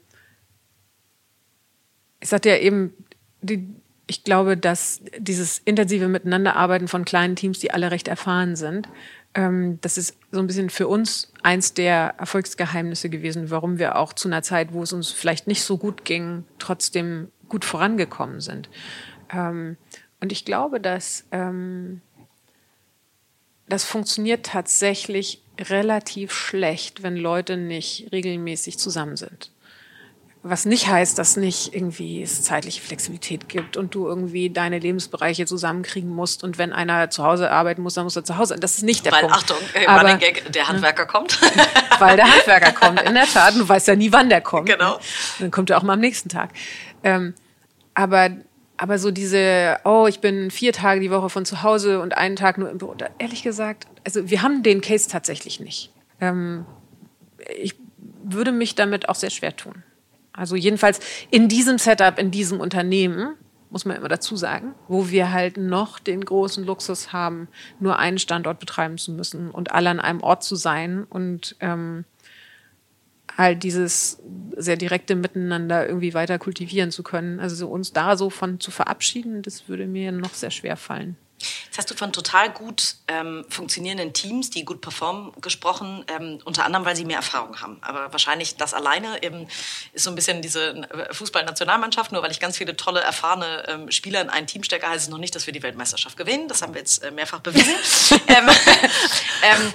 B: ich sagte ja eben, die, ich glaube, dass dieses intensive Miteinanderarbeiten von kleinen Teams, die alle recht erfahren sind, ähm, das ist so ein bisschen für uns eins der Erfolgsgeheimnisse gewesen, warum wir auch zu einer Zeit, wo es uns vielleicht nicht so gut ging, trotzdem gut vorangekommen sind. Ähm, und ich glaube, dass ähm, das funktioniert tatsächlich relativ schlecht, wenn Leute nicht regelmäßig zusammen sind. Was nicht heißt, dass nicht irgendwie es zeitliche Flexibilität gibt und du irgendwie deine Lebensbereiche zusammenkriegen musst und wenn einer zu Hause arbeiten muss, dann muss er zu Hause. Das ist nicht der
A: Weil,
B: Punkt.
A: Achtung, äh,
B: Aber-
A: Gag, der Handwerker kommt. [laughs]
B: weil der Handwerker kommt, in der Tat. Du weißt ja nie, wann der kommt.
A: Genau.
B: Ne? Dann kommt er auch mal am nächsten Tag. Ähm, aber, aber so diese, oh, ich bin vier Tage die Woche von zu Hause und einen Tag nur im Büro. Da, ehrlich gesagt, also wir haben den Case tatsächlich nicht. Ähm, ich würde mich damit auch sehr schwer tun. Also jedenfalls in diesem Setup, in diesem Unternehmen, muss man immer dazu sagen, wo wir halt noch den großen Luxus haben, nur einen Standort betreiben zu müssen und alle an einem Ort zu sein und ähm, halt dieses sehr direkte Miteinander irgendwie weiter kultivieren zu können. Also so uns da so von zu verabschieden, das würde mir noch sehr schwer fallen.
A: Jetzt hast du von total gut ähm, funktionierenden Teams, die gut performen, gesprochen, ähm, unter anderem, weil sie mehr Erfahrung haben. Aber wahrscheinlich das alleine eben ist so ein bisschen diese äh, Fußballnationalmannschaft. Nur weil ich ganz viele tolle, erfahrene ähm, Spieler in ein Team stecke, heißt es noch nicht, dass wir die Weltmeisterschaft gewinnen. Das haben wir jetzt äh, mehrfach bewiesen. [laughs] ähm, [laughs] ähm,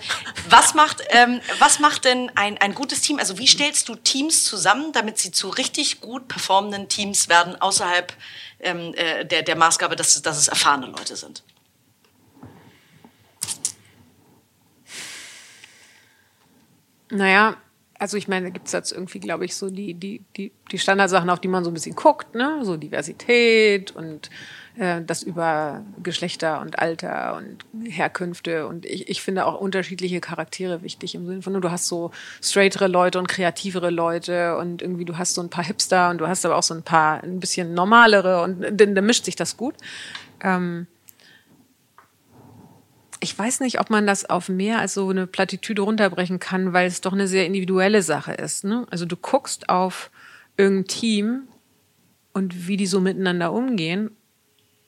A: was, macht, ähm, was macht denn ein, ein gutes Team? Also wie stellst du Teams zusammen, damit sie zu richtig gut performenden Teams werden, außerhalb ähm, äh, der, der Maßgabe, dass, dass es erfahrene Leute sind?
B: Naja, also ich meine, da gibt es jetzt irgendwie, glaube ich, so die, die, die, die Standardsachen, auf die man so ein bisschen guckt, ne? So Diversität und äh, das über Geschlechter und Alter und Herkünfte. Und ich, ich finde auch unterschiedliche Charaktere wichtig im Sinne von, du hast so straightere Leute und kreativere Leute und irgendwie du hast so ein paar Hipster und du hast aber auch so ein paar ein bisschen normalere und dann, dann mischt sich das gut. Ähm, ich weiß nicht, ob man das auf mehr als so eine Plattitüde runterbrechen kann, weil es doch eine sehr individuelle Sache ist. Ne? Also du guckst auf irgendein Team und wie die so miteinander umgehen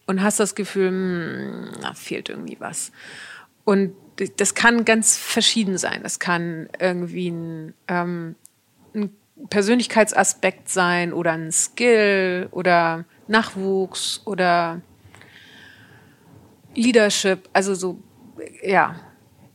B: und hast das Gefühl, hm, da fehlt irgendwie was. Und das kann ganz verschieden sein. Das kann irgendwie ein, ähm, ein Persönlichkeitsaspekt sein oder ein Skill oder Nachwuchs oder Leadership, also so, ja,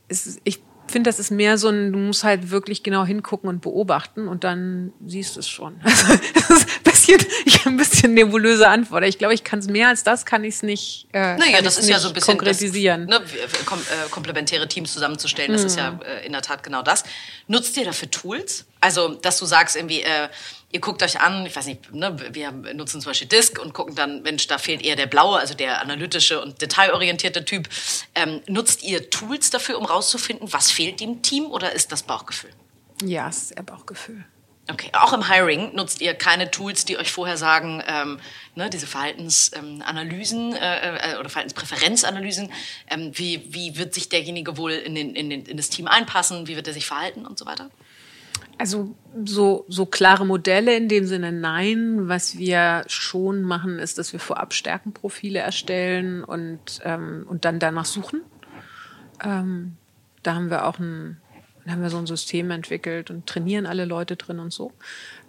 B: es, ich finde, das ist mehr so ein, du musst halt wirklich genau hingucken und beobachten und dann siehst du es schon. [laughs] Also, das ist ein bisschen, ich habe ein bisschen nebulöse Antwort. Ich glaube, ich kann es mehr als das, kann ich es nicht, äh,
A: Naja, das ist ja so ein bisschen
B: konkretisieren.
A: Das, ne, kom äh, komplementäre Teams zusammenzustellen, das ist ja äh, in der Tat genau das. Nutzt ihr dafür Tools? Also, dass du sagst irgendwie, äh, ihr guckt euch an, ich weiß nicht, ne, wir nutzen zum Beispiel Disk und gucken dann, Mensch, da fehlt eher der blaue, also der analytische und detailorientierte Typ. Ähm, nutzt ihr Tools dafür, um rauszufinden, was fehlt dem Team oder ist das Bauchgefühl?
B: Ja, es ist eher Bauchgefühl.
A: Okay, auch im Hiring nutzt ihr keine Tools, die euch vorher sagen, ähm, ne, diese Verhaltensanalysen ähm, äh, oder Verhaltenspräferenzanalysen, ähm, wie, wie wird sich derjenige wohl in, den, in, den, in das Team einpassen, wie wird er sich verhalten und so weiter?
B: Also so, so klare Modelle in dem Sinne nein. Was wir schon machen, ist, dass wir vorab Stärkenprofile erstellen und, ähm, und dann danach suchen. Ähm, da haben wir auch ein haben wir so ein System entwickelt und trainieren alle Leute drin und so.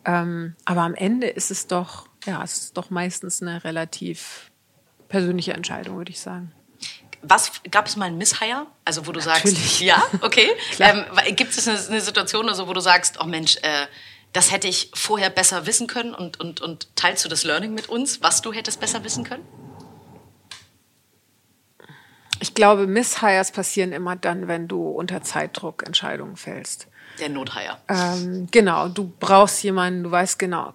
B: Ähm, aber am Ende ist es doch, ja, es ist doch meistens eine relativ persönliche Entscheidung, würde ich sagen.
A: Was gab es mal ein Misshire? Also wo du
B: Natürlich.
A: sagst, ja, okay. [laughs] ähm, Gibt es eine, eine, Situation, also, wo du sagst, oh Mensch, äh, das hätte ich vorher besser wissen können und, und, und teilst du das Learning mit uns, was du hättest besser wissen können?
B: Ich glaube, Misshires passieren immer dann, wenn du unter Zeitdruck Entscheidungen fällst.
A: Der Nothire.
B: Ähm, genau, du brauchst jemanden, du weißt genau,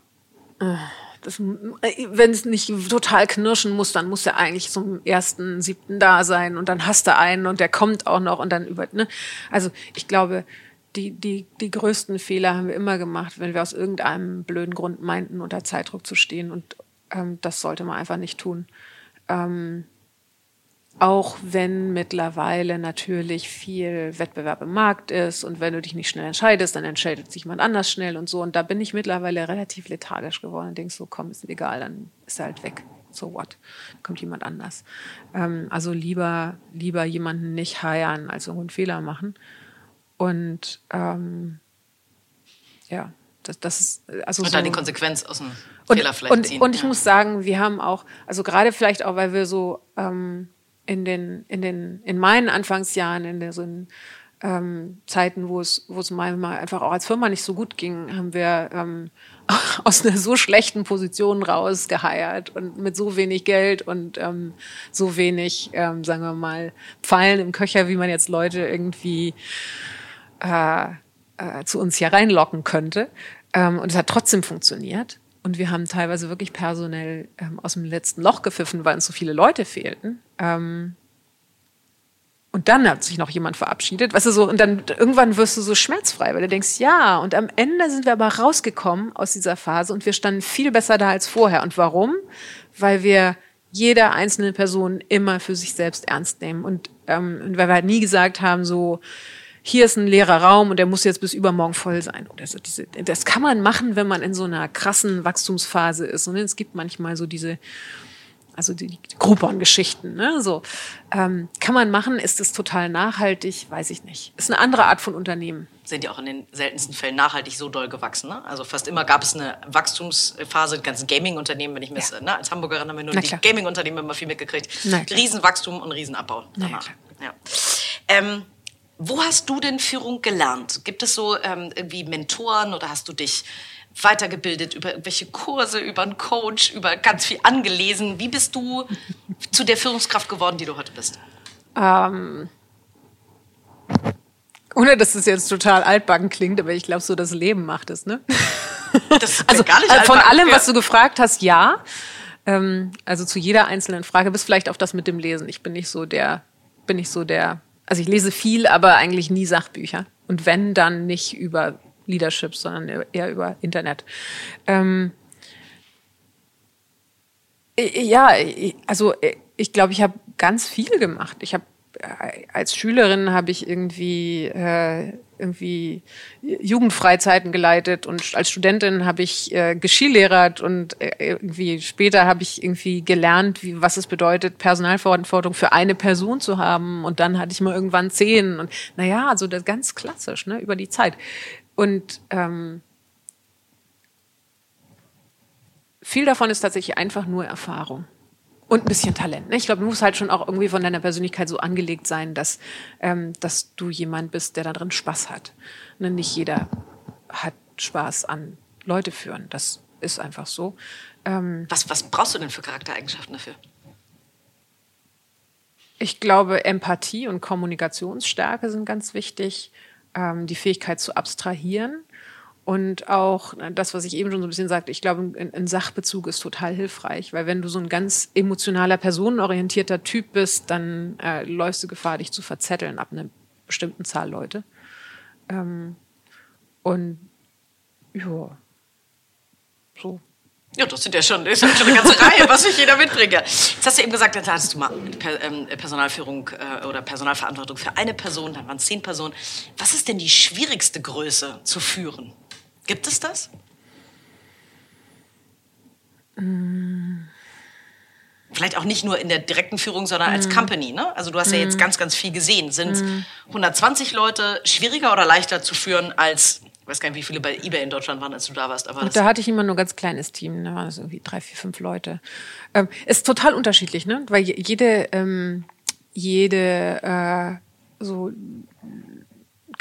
B: äh, wenn es nicht total knirschen muss, dann muss er eigentlich zum ersten, siebten da sein und dann hast du einen und der kommt auch noch und dann über. Ne? Also ich glaube, die, die, die größten Fehler haben wir immer gemacht, wenn wir aus irgendeinem blöden Grund meinten, unter Zeitdruck zu stehen und ähm, das sollte man einfach nicht tun. Ähm, auch wenn mittlerweile natürlich viel Wettbewerb im Markt ist und wenn du dich nicht schnell entscheidest, dann entscheidet sich jemand anders schnell und so. Und da bin ich mittlerweile relativ lethargisch geworden und denke so, komm, ist egal, dann ist er halt weg. So what? Dann kommt jemand anders. Ähm, also lieber, lieber jemanden nicht heiern, als irgendeinen Fehler machen. Und ähm, ja, das, das ist also
A: und
B: so,
A: dann die Konsequenz aus dem
B: und,
A: Fehler vielleicht
B: und,
A: ziehen.
B: Und ich
A: ja.
B: muss sagen, wir haben auch, also gerade vielleicht auch, weil wir so ähm, in den, in den, in meinen Anfangsjahren, in den so in, ähm, Zeiten, wo es, wo es manchmal einfach auch als Firma nicht so gut ging, haben wir ähm, [laughs] aus einer so schlechten Position raus geheiert und mit so wenig Geld und ähm, so wenig, ähm, sagen wir mal, Pfeilen im Köcher, wie man jetzt Leute irgendwie äh, äh, zu uns hier reinlocken könnte. Ähm, und es hat trotzdem funktioniert. Und wir haben teilweise wirklich personell ähm, aus dem letzten Loch gepfiffen, weil uns so viele Leute fehlten. Ähm, und dann hat sich noch jemand verabschiedet, weißt du so, und dann irgendwann wirst du so schmerzfrei, weil du denkst, ja, und am Ende sind wir aber rausgekommen aus dieser Phase und wir standen viel besser da als vorher. Und warum? Weil wir jede einzelne Person immer für sich selbst ernst nehmen und ähm, weil wir halt nie gesagt haben, so, hier ist ein leerer Raum und der muss jetzt bis übermorgen voll sein. Oder so diese, das kann man machen, wenn man in so einer krassen Wachstumsphase ist. Und es gibt manchmal so diese, also die, die Groupon-Geschichten, ne? So ähm, kann man machen. Ist es total nachhaltig? Weiß ich nicht. Ist eine andere Art von Unternehmen.
A: Sind ja auch in den seltensten Fällen nachhaltig so doll gewachsen. Ne? Also fast immer gab es eine Wachstumsphase. Die ganzen Gaming-Unternehmen, wenn ich mir ja. ne, als Hamburgerin haben wir nur Na die Gaming-Unternehmen immer viel mitgekriegt. Riesenwachstum und Riesenabbau danach. Ja, ähm, wo hast du denn Führung gelernt? Gibt es so ähm, irgendwie Mentoren oder hast du dich weitergebildet über irgendwelche Kurse, über einen Coach, über ganz viel angelesen? Wie bist du [laughs] zu der Führungskraft geworden, die du heute bist?
B: Ähm, ohne dass es jetzt total altbacken klingt, aber ich glaube, so das Leben macht es, ne? [laughs]
A: Also gar nicht
B: also von allem, was du gefragt hast, ja. Ähm, also zu jeder einzelnen Frage, bis vielleicht auf das mit dem Lesen. Ich bin nicht so der, bin nicht so der also ich lese viel, aber eigentlich nie Sachbücher. Und wenn, dann nicht über Leadership, sondern eher über Internet. Ähm, ja, also ich glaube, ich habe ganz viel gemacht. Ich habe als Schülerin habe ich irgendwie äh, irgendwie Jugendfreizeiten geleitet und als Studentin habe ich äh, geschiellehrert und äh, irgendwie später habe ich irgendwie gelernt, wie was es bedeutet, Personalverantwortung für eine Person zu haben und dann hatte ich mal irgendwann zehn und naja, also das ganz klassisch, ne, über die Zeit. Und ähm, viel davon ist tatsächlich einfach nur Erfahrung. Und ein bisschen Talent. Ne? Ich glaube, du musst halt schon auch irgendwie von deiner Persönlichkeit so angelegt sein, dass, ähm, dass du jemand bist, der da drin Spaß hat. Ne? Nicht jeder hat Spaß an Leute führen. Das ist einfach so.
A: Ähm, was, was brauchst du denn für Charaktereigenschaften dafür?
B: Ich glaube, Empathie und Kommunikationsstärke sind ganz wichtig. Ähm, die Fähigkeit zu abstrahieren und auch das, was ich eben schon so ein bisschen sagte, ich glaube, ein, Sachbezug ist total hilfreich, weil wenn du so ein ganz emotionaler, personenorientierter Typ bist, dann äh, läufst du Gefahr, dich zu verzetteln ab einer bestimmten Zahl Leute. Ähm, und Ja. So.
A: Ja, das sind ja schon, das ist schon eine ganze Reihe, was sich jeder mitbringt. Jetzt hast du eben gesagt, dann hattest du mal ähm, Personalführung äh, oder Personalverantwortung für eine Person, dann waren es zehn Personen. Was ist denn die schwierigste Größe zu führen? Gibt es das? Vielleicht auch nicht nur in der direkten Führung, sondern als Company. Ne? Also du hast ja jetzt ganz, ganz viel gesehen. Sind 120 Leute schwieriger oder leichter zu führen als, ich weiß gar nicht, wie viele bei eBay in Deutschland waren, als du da warst. Aber
B: da hatte ich immer nur ein ganz kleines Team, da waren es irgendwie drei, vier, fünf Leute. Ähm, ist total unterschiedlich, ne? Weil je- jede, ähm, jede äh, so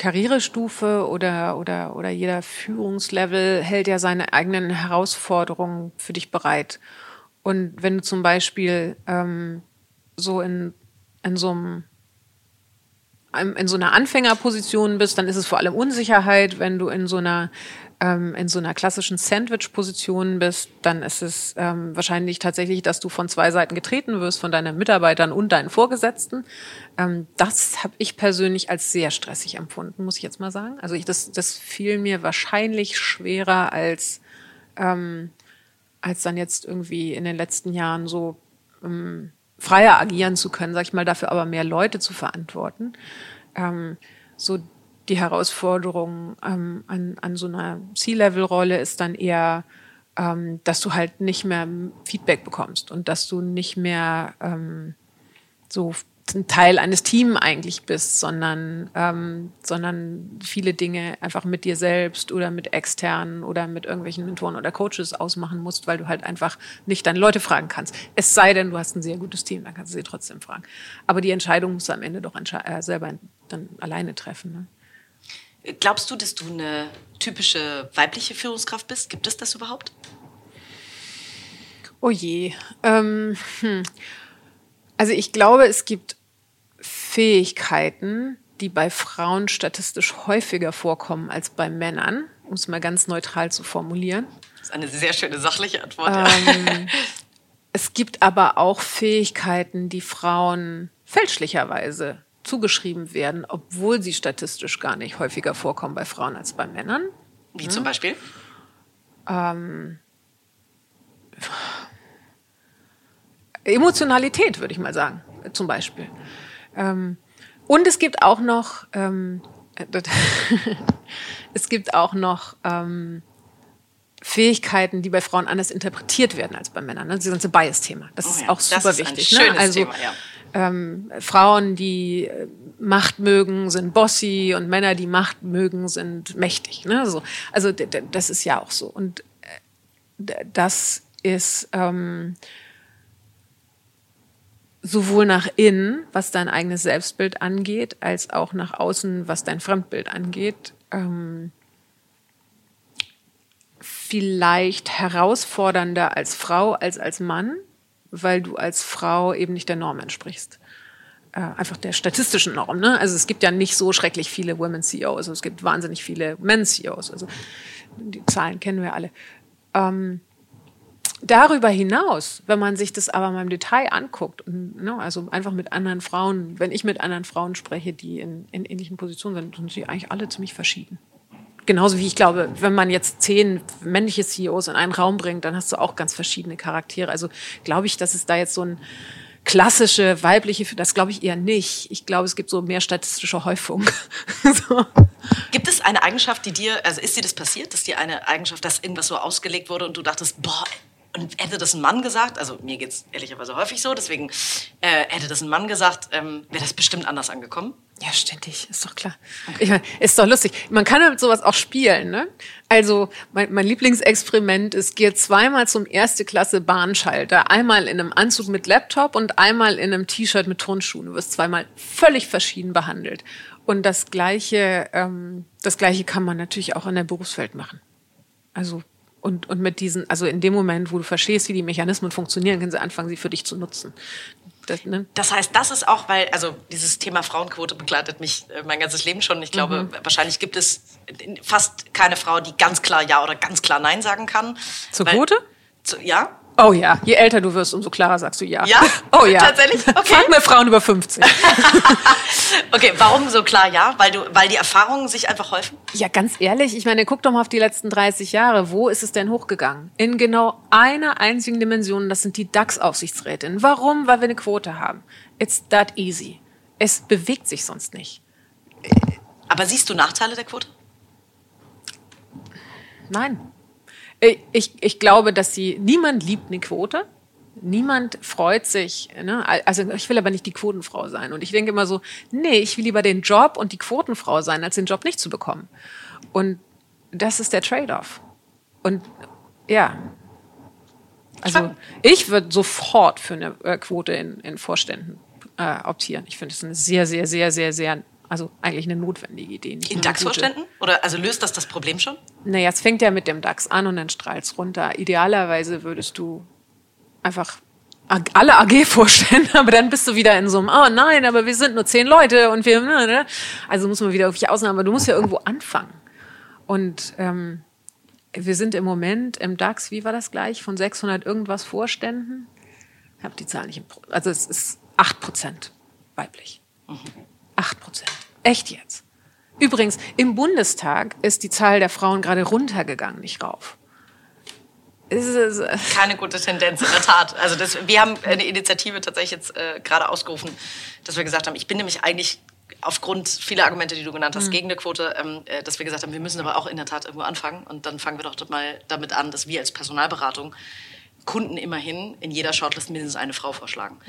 B: Karrierestufe oder, oder, oder jeder Führungslevel hält ja seine eigenen Herausforderungen für dich bereit. Und wenn du zum Beispiel ähm, so in, in so einem in in so einer Anfängerposition bist, dann ist es vor allem Unsicherheit. Wenn du in so einer ähm, in so einer klassischen Sandwich-Position bist, dann ist es ähm, wahrscheinlich tatsächlich, dass du von zwei Seiten getreten wirst, von deinen Mitarbeitern und deinen Vorgesetzten. Ähm, das habe ich persönlich als sehr stressig empfunden, muss ich jetzt mal sagen. Also ich, das, das fiel mir wahrscheinlich schwerer als ähm, als dann jetzt irgendwie in den letzten Jahren so ähm, freier agieren zu können, sag ich mal, dafür aber mehr Leute zu verantworten. Ähm, so die Herausforderung ähm, an, an so einer C-Level-Rolle ist dann eher, ähm, dass du halt nicht mehr Feedback bekommst und dass du nicht mehr ähm, so ein Teil eines Teams eigentlich bist, sondern, ähm, sondern viele Dinge einfach mit dir selbst oder mit externen oder mit irgendwelchen Mentoren oder Coaches ausmachen musst, weil du halt einfach nicht deine Leute fragen kannst. Es sei denn, du hast ein sehr gutes Team, dann kannst du sie trotzdem fragen. Aber die Entscheidung musst du am Ende doch äh, selber dann alleine treffen. Ne?
A: Glaubst du, dass du eine typische weibliche Führungskraft bist? Gibt es das überhaupt?
B: Oh je. Ähm, hm. Also ich glaube, es gibt Fähigkeiten, die bei Frauen statistisch häufiger vorkommen als bei Männern, um es mal ganz neutral zu formulieren.
A: Das ist eine sehr schöne sachliche Antwort.
B: Ähm, Es gibt aber auch Fähigkeiten, die Frauen fälschlicherweise zugeschrieben werden, obwohl sie statistisch gar nicht häufiger vorkommen bei Frauen als bei Männern.
A: Wie zum Beispiel?
B: Emotionalität, würde ich mal sagen, zum Beispiel. Ähm, und es gibt auch noch, ähm, äh, [laughs] es gibt auch noch ähm, Fähigkeiten, die bei Frauen anders interpretiert werden als bei Männern. Ne? Das ganze Bias-Thema. Das
A: Oh
B: ist
A: ja,
B: auch
A: das
B: super
A: ist ein
B: wichtig.
A: schönes
B: ne? Also
A: Thema, ja.
B: Ähm, Frauen, die äh, Macht mögen, sind bossy und Männer, die Macht mögen, sind mächtig. Ne? So, also das ist ja auch so. Und äh, das ist ähm, sowohl nach innen, was dein eigenes Selbstbild angeht, als auch nach außen, was dein Fremdbild angeht, ähm, vielleicht herausfordernder als Frau als als Mann, weil du als Frau eben nicht der Norm entsprichst. Äh, einfach der statistischen Norm. Ne? Also es gibt ja nicht so schrecklich viele Women CEOs, also es gibt wahnsinnig viele Men CEOs. Also die Zahlen kennen wir alle. Darüber hinaus, wenn man sich das aber mal im Detail anguckt, und, ne, also einfach mit anderen Frauen, wenn ich mit anderen Frauen spreche, die in, in ähnlichen Positionen sind, sind sie eigentlich alle ziemlich verschieden. Genauso wie ich glaube, wenn man jetzt zehn männliche CEOs in einen Raum bringt, dann hast du auch ganz verschiedene Charaktere. Also glaube ich, dass es da jetzt so ein klassische weibliche, das glaube ich eher nicht. Ich glaube, es gibt so mehr statistische Häufung. [laughs] so.
A: Gibt es eine Eigenschaft, die dir, also ist dir das passiert, dass dir eine Eigenschaft, dass irgendwas so ausgelegt wurde und du dachtest, boah, und hätte das ein Mann gesagt, also mir geht es ehrlicherweise häufig so, deswegen äh, hätte das ein Mann gesagt, ähm, wäre das bestimmt anders angekommen.
B: Ja, ständig, ist doch klar. Ich meine, ist doch lustig. Man kann mit sowas auch spielen, ne? Also, mein, mein Lieblingsexperiment ist, gehe zweimal zum erste Klasse Bahnschalter. Einmal in einem Anzug mit Laptop und einmal in einem T-Shirt mit Turnschuhen. Du wirst zweimal völlig verschieden behandelt. Und das Gleiche, ähm, das Gleiche kann man natürlich auch in der Berufswelt machen. Also, und, und mit diesen, also in dem Moment, wo du verstehst, wie die Mechanismen funktionieren, können sie anfangen, sie für dich zu nutzen. Das, ne?
A: Das heißt, das ist auch, weil, also dieses Thema Frauenquote begleitet mich äh, mein ganzes Leben schon. Ich glaube, wahrscheinlich gibt es fast keine Frau, die ganz klar Ja oder ganz klar Nein sagen kann.
B: Zur
A: Weil-
B: Quote?
A: Zu, ja.
B: Oh ja, je älter du wirst, umso klarer sagst du ja.
A: Ja?
B: Oh ja.
A: Tatsächlich? Okay.
B: Frag mal Frauen über 50. [laughs]
A: Okay, warum so klar ja? Weil, du, weil die Erfahrungen sich einfach häufen?
B: Ja, ganz ehrlich, ich meine, guck doch mal auf die letzten 30 Jahre. Wo ist es denn hochgegangen? In genau einer einzigen Dimension, das sind die DAX-Aufsichtsrätinnen. Warum? Weil wir eine Quote haben. It's that easy. Es bewegt sich sonst nicht.
A: Aber siehst du Nachteile der Quote?
B: Nein. Ich, ich, ich glaube, dass sie, niemand liebt eine Quote. Niemand freut sich, ne? also ich will aber nicht die Quotenfrau sein. Und ich denke immer so, nee, ich will lieber den Job und die Quotenfrau sein, als den Job nicht zu bekommen. Und das ist der Trade-off. Und ja, also ich würde sofort für eine äh, Quote in, in Vorständen äh, optieren. Ich finde es eine sehr, sehr, sehr, sehr, sehr, also eigentlich eine notwendige Idee. nicht
A: In DAX-Vorständen? Oder also löst das das Problem schon?
B: Naja, es fängt ja mit dem DAX an und dann strahlt es runter. Idealerweise würdest du einfach alle AG [laughs] vorstellen, aber dann bist du wieder in so einem, oh nein, aber wir sind nur zehn Leute und wir, ne, ne. also muss man wieder irgendwie Ausnahmen, aber du musst ja irgendwo anfangen. Und ähm, wir sind im Moment im DAX, wie war das gleich, von 600 irgendwas Vorständen? Ich habe die Zahl nicht im Pro Also es ist 8 Prozent weiblich. 8 Prozent. Echt jetzt. Übrigens, im Bundestag ist die Zahl der Frauen gerade runtergegangen, nicht rauf.
A: Keine gute Tendenz, in der Tat. Also das, wir haben eine Initiative tatsächlich jetzt äh, gerade ausgerufen, dass wir gesagt haben, ich bin nämlich eigentlich aufgrund vieler Argumente, die du genannt hast, gegen eine Quote, ähm, äh, dass wir gesagt haben, wir müssen aber auch in der Tat irgendwo anfangen. Und dann fangen wir doch mal damit an, dass wir als Personalberatung Kunden immerhin in jeder Shortlist mindestens eine Frau vorschlagen.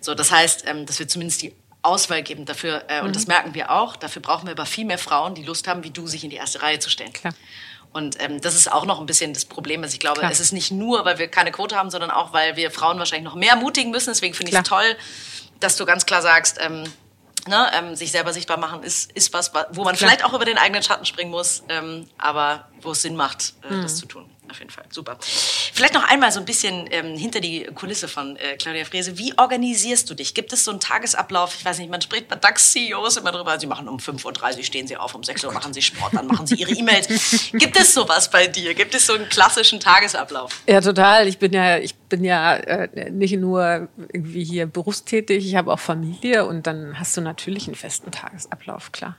A: So, das heißt, ähm, dass wir zumindest die Auswahl geben dafür, äh, und das merken wir auch, dafür brauchen wir aber viel mehr Frauen, die Lust haben, wie du, sich in die erste Reihe zu stellen.
B: Klar.
A: Und ähm, das ist auch noch ein bisschen das Problem. Also ich glaube,
B: Klar.
A: es ist nicht nur, weil wir keine Quote haben, sondern auch, weil wir Frauen wahrscheinlich noch mehr mutigen müssen. Deswegen finde ich es toll, dass du ganz klar sagst, ähm, ne, ähm, sich selber sichtbar machen ist, ist was, wa- wo man
B: Klar.
A: vielleicht auch über den eigenen Schatten springen muss, ähm, aber wo es Sinn macht, äh,
B: Mhm.
A: das zu tun. Auf jeden Fall, super. Vielleicht noch einmal so ein bisschen ähm, hinter die Kulisse von äh, Claudia Frese. Wie organisierst du dich? Gibt es so einen Tagesablauf? Ich weiß nicht, man spricht bei DAX-CEOs immer drüber, sie machen um 5.30 Uhr, stehen sie auf, um 6 Uhr machen sie Sport, dann machen sie ihre E-Mails. Gibt es sowas bei dir? Gibt es so einen klassischen Tagesablauf?
B: Ja, total. Ich bin ja, ich bin ja äh, nicht nur irgendwie hier berufstätig, ich habe auch Familie und dann hast du natürlich einen festen Tagesablauf, klar.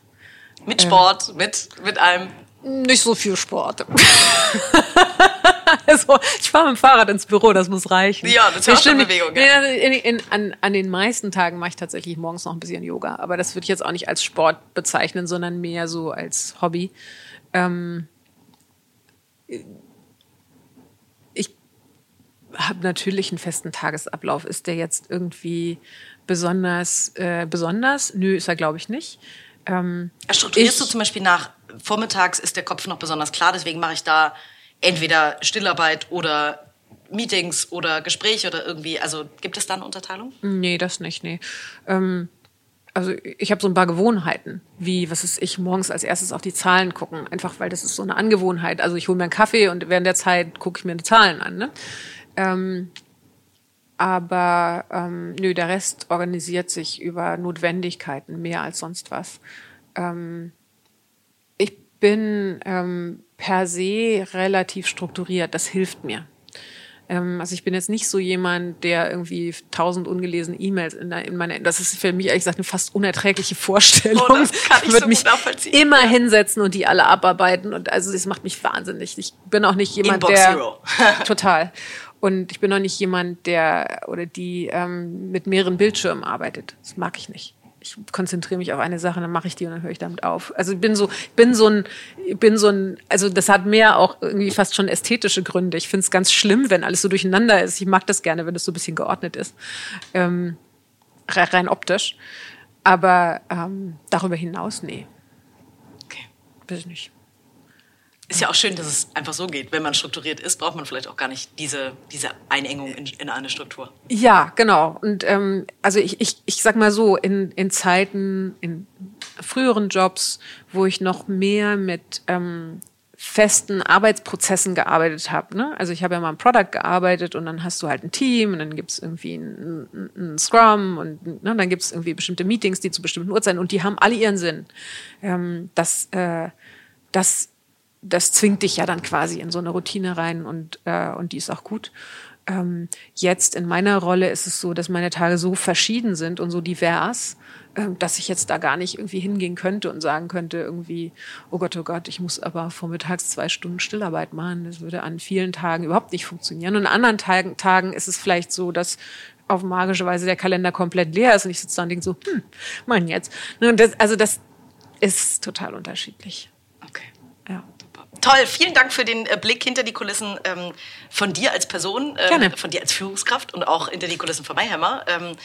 A: Mit Sport, mit, mit allem.
B: Nicht so viel Sport. [laughs] [laughs] also, ich fahre mit dem Fahrrad ins Büro, das muss reichen.
A: Ja, das ist schon. Bewegung,
B: Nee,
A: ja.
B: also in, in, an, an den meisten Tagen mache ich tatsächlich morgens noch ein bisschen Yoga, aber das würde ich jetzt auch nicht als Sport bezeichnen, sondern mehr so als Hobby. Ähm, ich habe natürlich einen festen Tagesablauf. Ist der jetzt irgendwie besonders, äh, besonders? Nö, ist er, glaube ich, nicht. Ähm,
A: Strukturierst
B: ich-
A: du zum Beispiel nach, vormittags ist der Kopf noch besonders klar, deswegen mache ich da entweder Stillarbeit oder Meetings oder Gespräche oder irgendwie, also gibt es da eine Unterteilung?
B: Nee, das nicht, nee. Ähm, also ich habe so ein paar Gewohnheiten, wie, was ist ich, morgens als erstes auf die Zahlen gucken, einfach weil das ist so eine Angewohnheit. Also ich hole mir einen Kaffee und während der Zeit gucke ich mir die Zahlen an. Ne? Ähm, aber ähm, nö, der Rest organisiert sich über Notwendigkeiten mehr als sonst was. Ähm, ich bin ähm, per se relativ strukturiert, das hilft mir. Ähm, also ich bin jetzt nicht so jemand, der irgendwie tausend ungelesene E-Mails in, in meine, das ist für mich ehrlich gesagt eine fast unerträgliche Vorstellung.
A: Oh, das kann ich
B: würde
A: so
B: mich immer hinsetzen und die alle abarbeiten und also das macht mich wahnsinnig. Ich bin auch nicht jemand,
A: Inbox
B: der [laughs] [laughs] total. Und ich bin auch nicht jemand, der oder die ähm, mit mehreren Bildschirmen arbeitet. Das mag ich nicht. Ich konzentriere mich auf eine Sache, dann mache ich die und dann höre ich damit auf. Also ich bin so, ich bin so ein, ich bin so ein, also das hat mehr auch irgendwie fast schon ästhetische Gründe. Ich finde es ganz schlimm, wenn alles so durcheinander ist. Ich mag das gerne, wenn es so ein bisschen geordnet ist. Ähm, re- rein optisch. Aber ähm, darüber hinaus, nee,
A: Okay.
B: bitte nicht.
A: Ist ja auch schön, dass es einfach so geht. Wenn man strukturiert ist, braucht man vielleicht auch gar nicht diese, diese Einengung in, in eine Struktur.
B: Ja, genau. Und ähm, also ich, ich, ich sag mal so, in, in Zeiten, in früheren Jobs, wo ich noch mehr mit ähm, festen Arbeitsprozessen gearbeitet habe. Ne? Also ich habe ja mal im Product gearbeitet und dann hast du halt ein Team und dann gibt's irgendwie ein, ein Scrum und ne, dann gibt's irgendwie bestimmte Meetings, die zu bestimmten Uhrzeiten und die haben alle ihren Sinn. Ähm, das, äh, das das zwingt dich ja dann quasi in so eine Routine rein und, äh, und die ist auch gut. Ähm, jetzt in meiner Rolle ist es so, dass meine Tage so verschieden sind und so divers, ähm, dass ich jetzt da gar nicht irgendwie hingehen könnte und sagen könnte irgendwie, oh Gott, oh Gott, ich muss aber vormittags zwei Stunden Stillarbeit machen. Das würde an vielen Tagen überhaupt nicht funktionieren. Und an anderen Tagen, Tagen ist es vielleicht so, dass auf magische Weise der Kalender komplett leer ist und ich sitze da und denke so, hm, Mann jetzt. Ne, das, also das ist total unterschiedlich.
A: Toll, vielen Dank für den äh, Blick hinter die Kulissen ähm, von dir als Person, ähm, von dir als Führungskraft und auch hinter die Kulissen von Mayhammer. Ähm,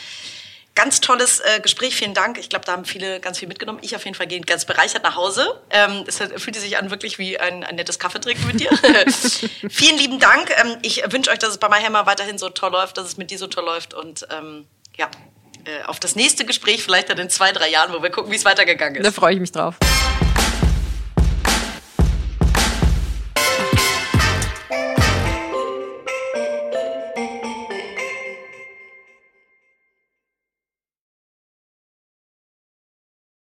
A: ganz tolles äh, Gespräch, vielen Dank. Ich glaube, da haben viele ganz viel mitgenommen. Ich auf jeden Fall gehe ganz bereichert nach Hause. Ähm, es fühlte sich an wirklich wie ein, ein nettes Kaffeetrinken mit dir. [laughs] vielen lieben Dank. Ähm, ich wünsche euch, dass es bei Mayhammer weiterhin so toll läuft, dass es mit dir so toll läuft und ähm, ja, äh, auf das nächste Gespräch vielleicht dann in zwei, drei Jahren, wo wir gucken, wie es weitergegangen ist.
B: Da freue ich mich drauf.